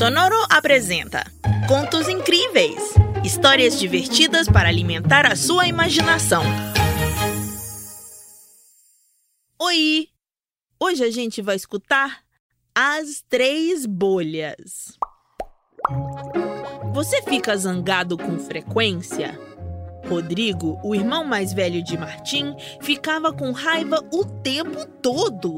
Sonoro apresenta Contos Incríveis histórias divertidas para alimentar a sua imaginação. Oi! Hoje a gente vai escutar As Três Bolhas. Você fica zangado com frequência? Rodrigo, o irmão mais velho de Martim, ficava com raiva o tempo todo.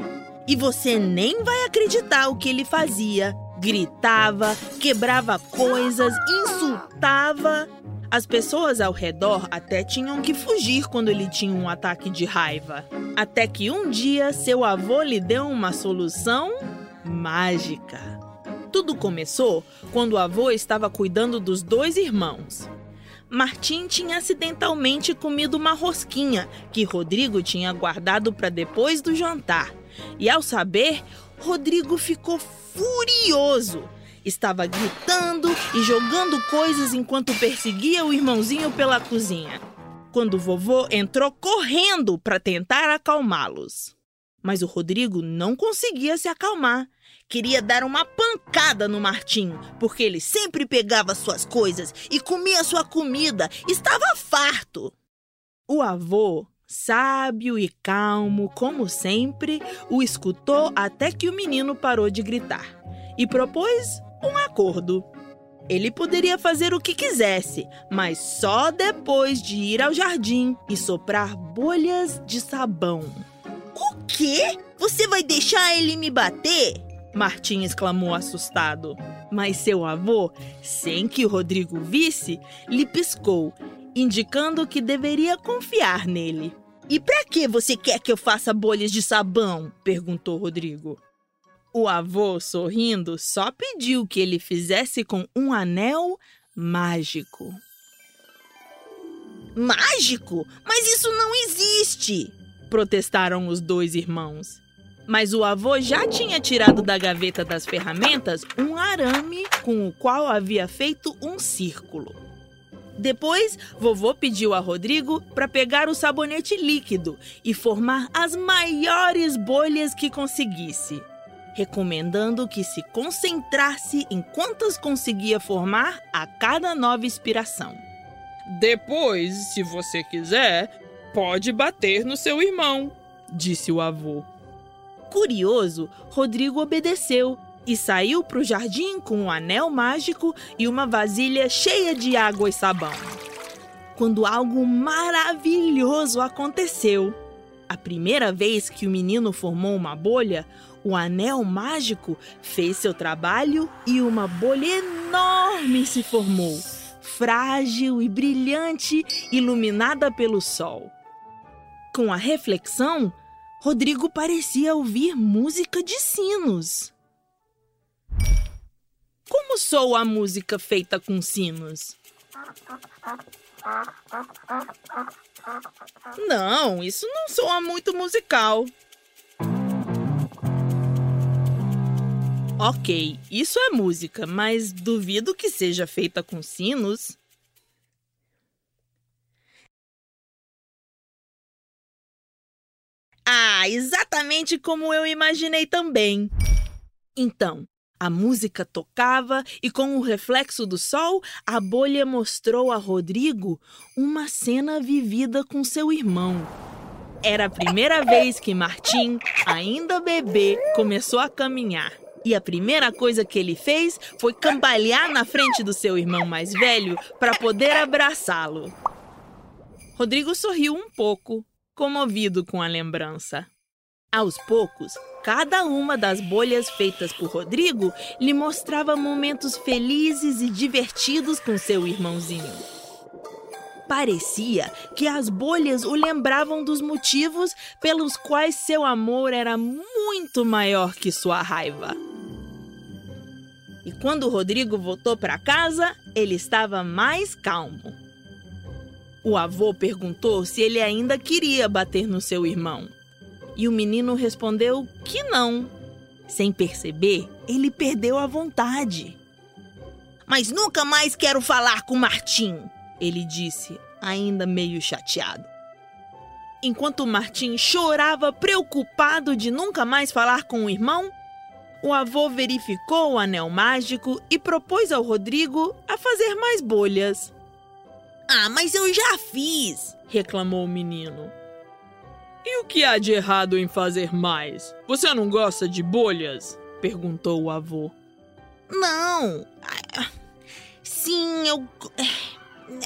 E você nem vai acreditar o que ele fazia. Gritava, quebrava coisas, insultava. As pessoas ao redor até tinham que fugir quando ele tinha um ataque de raiva. Até que um dia seu avô lhe deu uma solução mágica. Tudo começou quando o avô estava cuidando dos dois irmãos. Martim tinha acidentalmente comido uma rosquinha que Rodrigo tinha guardado para depois do jantar. E ao saber, Rodrigo ficou furioso. Estava gritando e jogando coisas enquanto perseguia o irmãozinho pela cozinha. Quando o vovô entrou correndo para tentar acalmá-los. Mas o Rodrigo não conseguia se acalmar. Queria dar uma pancada no Martim, porque ele sempre pegava suas coisas e comia sua comida. Estava farto. O avô, sábio e calmo, como sempre, o escutou até que o menino parou de gritar e propôs um acordo. Ele poderia fazer o que quisesse, mas só depois de ir ao jardim e soprar bolhas de sabão. O quê? Você vai deixar ele me bater? Martim exclamou assustado. Mas seu avô, sem que o Rodrigo visse, lhe piscou, indicando que deveria confiar nele. E para que você quer que eu faça bolhas de sabão? perguntou Rodrigo. O avô, sorrindo, só pediu que ele fizesse com um anel mágico. Mágico? Mas isso não existe! protestaram os dois irmãos. Mas o avô já tinha tirado da gaveta das ferramentas um arame com o qual havia feito um círculo. Depois, vovô pediu a Rodrigo para pegar o sabonete líquido e formar as maiores bolhas que conseguisse recomendando que se concentrasse em quantas conseguia formar a cada nova inspiração. Depois, se você quiser, pode bater no seu irmão, disse o avô. Curioso, Rodrigo obedeceu e saiu para o jardim com um anel mágico e uma vasilha cheia de água e sabão. Quando algo maravilhoso aconteceu. A primeira vez que o menino formou uma bolha, o anel mágico fez seu trabalho e uma bolha enorme se formou, frágil e brilhante, iluminada pelo sol. Com a reflexão, Rodrigo parecia ouvir música de sinos. Como soa a música feita com sinos? Não, isso não soa muito musical. Ok, isso é música, mas duvido que seja feita com sinos. Ah, exatamente como eu imaginei também. Então, a música tocava e, com o reflexo do sol, a bolha mostrou a Rodrigo uma cena vivida com seu irmão. Era a primeira vez que Martim, ainda bebê, começou a caminhar. E a primeira coisa que ele fez foi cambalear na frente do seu irmão mais velho para poder abraçá-lo. Rodrigo sorriu um pouco, comovido com a lembrança. Aos poucos, cada uma das bolhas feitas por Rodrigo lhe mostrava momentos felizes e divertidos com seu irmãozinho. Parecia que as bolhas o lembravam dos motivos pelos quais seu amor era muito maior que sua raiva. E quando Rodrigo voltou para casa, ele estava mais calmo. O avô perguntou se ele ainda queria bater no seu irmão. E o menino respondeu que não. Sem perceber, ele perdeu a vontade. Mas nunca mais quero falar com Martim, ele disse, ainda meio chateado. Enquanto Martim chorava preocupado de nunca mais falar com o irmão, o avô verificou o anel mágico e propôs ao Rodrigo a fazer mais bolhas. Ah, mas eu já fiz, reclamou o menino. E o que há de errado em fazer mais? Você não gosta de bolhas? perguntou o avô. Não. Sim, eu.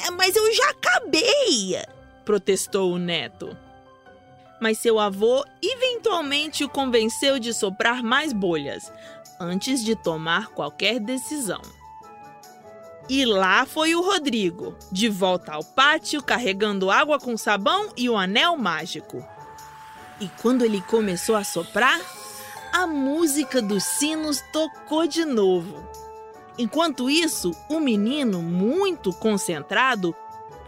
É, mas eu já acabei, protestou o neto. Mas seu avô eventualmente o convenceu de soprar mais bolhas, antes de tomar qualquer decisão. E lá foi o Rodrigo, de volta ao pátio, carregando água com sabão e o anel mágico. E quando ele começou a soprar, a música dos sinos tocou de novo. Enquanto isso, o menino, muito concentrado,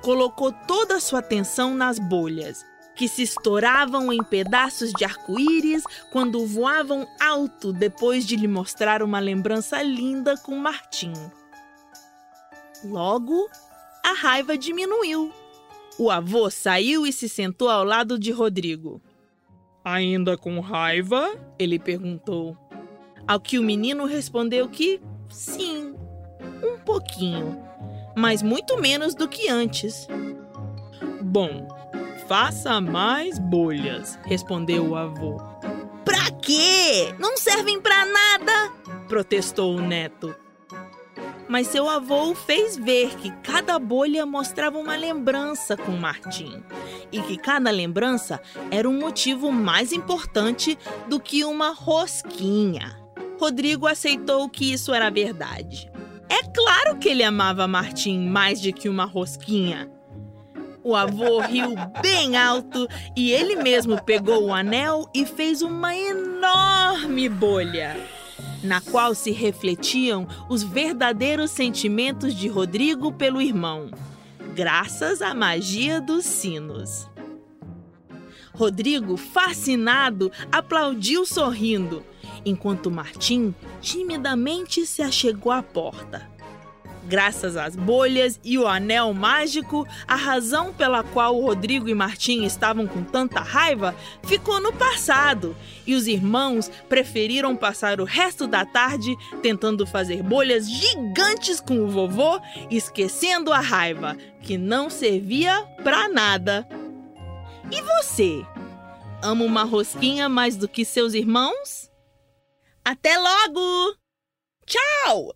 colocou toda a sua atenção nas bolhas, que se estouravam em pedaços de arco-íris quando voavam alto depois de lhe mostrar uma lembrança linda com Martim. Logo, a raiva diminuiu. O avô saiu e se sentou ao lado de Rodrigo. Ainda com raiva? Ele perguntou. Ao que o menino respondeu que sim, um pouquinho, mas muito menos do que antes. Bom, faça mais bolhas, respondeu o avô. Pra quê? Não servem pra nada, protestou o neto. Mas seu avô fez ver que cada bolha mostrava uma lembrança com Martim e que cada lembrança era um motivo mais importante do que uma rosquinha. Rodrigo aceitou que isso era verdade. É claro que ele amava Martim mais do que uma rosquinha. O avô riu bem alto e ele mesmo pegou o anel e fez uma enorme bolha, na qual se refletiam os verdadeiros sentimentos de Rodrigo pelo irmão graças à magia dos sinos. Rodrigo, fascinado, aplaudiu sorrindo, enquanto Martim timidamente se achegou à porta. Graças às bolhas e o anel mágico, a razão pela qual Rodrigo e Martim estavam com tanta raiva ficou no passado e os irmãos preferiram passar o resto da tarde tentando fazer bolhas gigantes com o vovô, esquecendo a raiva, que não servia para nada. E você? Ama uma rosquinha mais do que seus irmãos? Até logo! Tchau!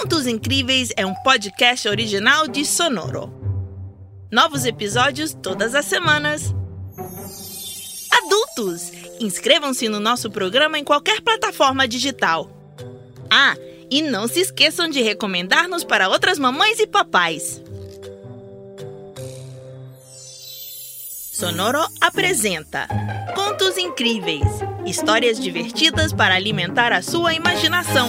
Contos Incríveis é um podcast original de Sonoro. Novos episódios todas as semanas. Adultos, inscrevam-se no nosso programa em qualquer plataforma digital. Ah, e não se esqueçam de recomendar-nos para outras mamães e papais. Sonoro apresenta Contos Incríveis histórias divertidas para alimentar a sua imaginação.